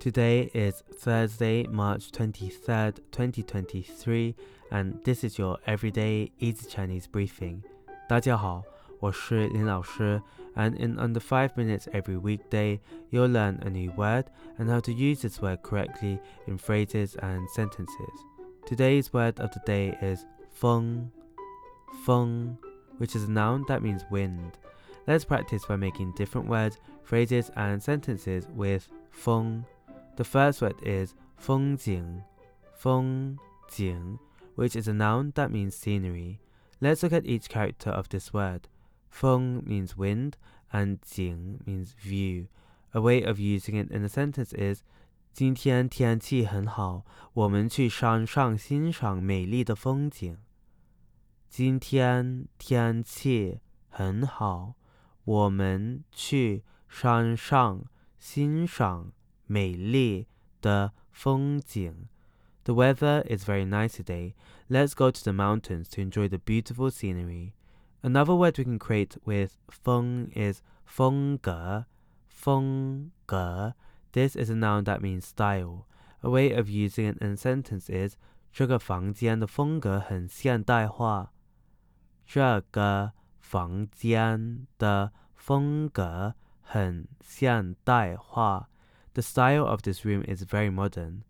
Today is Thursday, March 23rd, 2023, and this is your everyday easy Chinese briefing. 大家好，我是林老师, and in under 5 minutes every weekday, you'll learn a new word and how to use this word correctly in phrases and sentences. Today's word of the day is feng, feng, which is a noun that means wind. Let's practice by making different words, phrases, and sentences with feng. The first word is 风景,风景, which is a noun that means scenery. Let's look at each character of this word. 风 means wind and 景 means view. A way of using it in a sentence is 今天天气很好，我们去山上欣赏美丽的风景。今天天气很好，我们去山上欣赏 美丽的风景. The weather is very nice today. Let's go to the mountains to enjoy the beautiful scenery. Another word we can create with 风 is 风格,风格. This is a noun that means style. A way of using it in a sentence is 这个房间的风格很现代化。这个房间的风格很现代化。 the style of this room is very modern.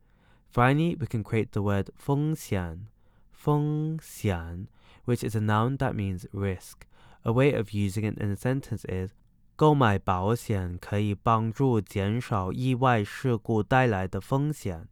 Finally, we can create the word 风险,风险, which is a noun that means risk. A way of using it in a sentence is 购买保险可以帮助减少意外事故带来的风险。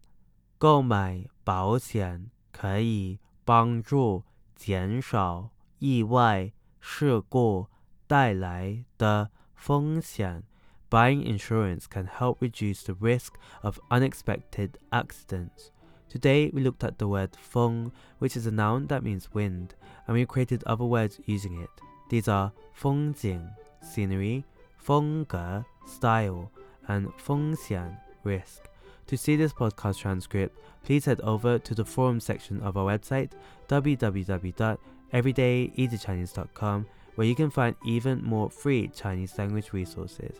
购买保险可以帮助减少意外事故带来的风险。 Buying insurance can help reduce the risk of unexpected accidents. Today we looked at the word feng, which is a noun that means wind, and we created other words using it. These are fengjing, scenery, fengge, style, and fengxian, risk. To see this podcast transcript, please head over to the forum section of our website, www.everydayeasychinese.com, where you can find even more free Chinese language resources.